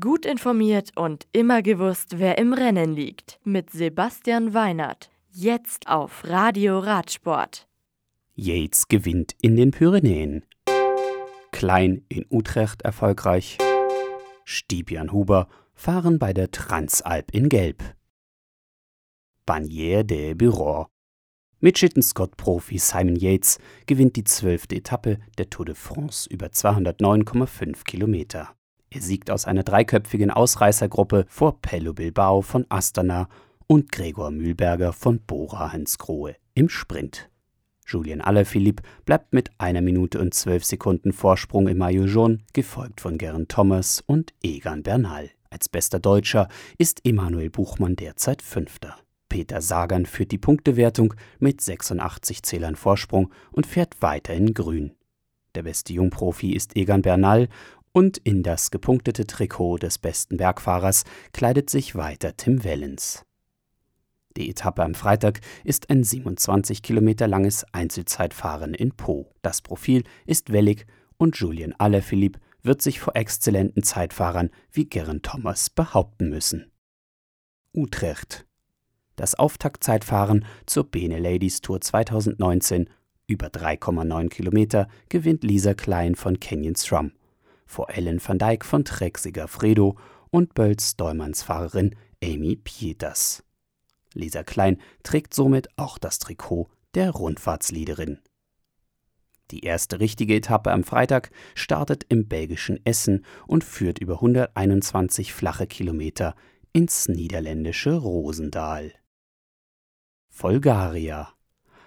Gut informiert und immer gewusst, wer im Rennen liegt. Mit Sebastian Weinert. Jetzt auf Radio Radsport. Yates gewinnt in den Pyrenäen. Klein in Utrecht erfolgreich. Stibian Huber fahren bei der Transalp in Gelb. Bagnier de Bureau. Mitschitten-Scott-Profi Simon Yates gewinnt die zwölfte Etappe der Tour de France über 209,5 Kilometer. Er siegt aus einer dreiköpfigen Ausreißergruppe vor Pello Bilbao von Astana und Gregor Mühlberger von Bora Hansgrohe im Sprint. Julien Alaphilippe bleibt mit einer Minute und zwölf Sekunden Vorsprung im Maillot jaune, gefolgt von Geraint Thomas und Egan Bernal. Als bester Deutscher ist Emanuel Buchmann derzeit Fünfter. Peter Sagan führt die Punktewertung mit 86 Zählern Vorsprung und fährt weiter in grün. Der beste Jungprofi ist Egan Bernal und in das gepunktete Trikot des besten Bergfahrers kleidet sich weiter Tim Wellens. Die Etappe am Freitag ist ein 27 Kilometer langes Einzelzeitfahren in Po. Das Profil ist wellig und Julien Alaphilippe wird sich vor exzellenten Zeitfahrern wie Geraint Thomas behaupten müssen. Utrecht. Das Auftaktzeitfahren zur Bene Ladies Tour 2019 über 3,9 Kilometer gewinnt Lisa Klein von Canyon Strum vor Ellen van Dijk von Trek Fredo und Bölz Dollmannsfahrerin Amy Pieters. Lisa Klein trägt somit auch das Trikot der Rundfahrtsliederin. Die erste richtige Etappe am Freitag startet im belgischen Essen und führt über 121 flache Kilometer ins niederländische Rosendal. Folgaria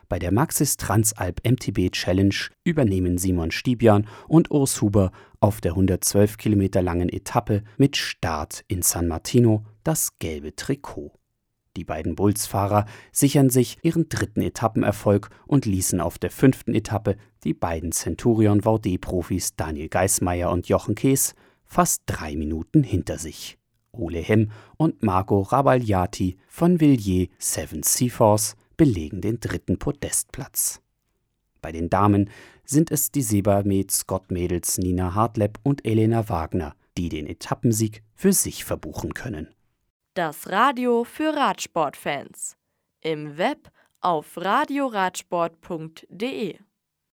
bei der Maxis Transalp MTB Challenge übernehmen Simon Stibian und Urs Huber auf der 112 Kilometer langen Etappe mit Start in San Martino das gelbe Trikot. Die beiden Bulls-Fahrer sichern sich ihren dritten Etappenerfolg und ließen auf der fünften Etappe die beiden Centurion VD-Profis Daniel Geismeier und Jochen Kees fast drei Minuten hinter sich. Ole Hemm und Marco Rabagliati von Villiers Seven Seaforce belegen den dritten Podestplatz. Bei den Damen sind es die Sebamed-Scott-Mädels Nina Hartleb und Elena Wagner, die den Etappensieg für sich verbuchen können. Das Radio für Radsportfans. Im Web auf radioradsport.de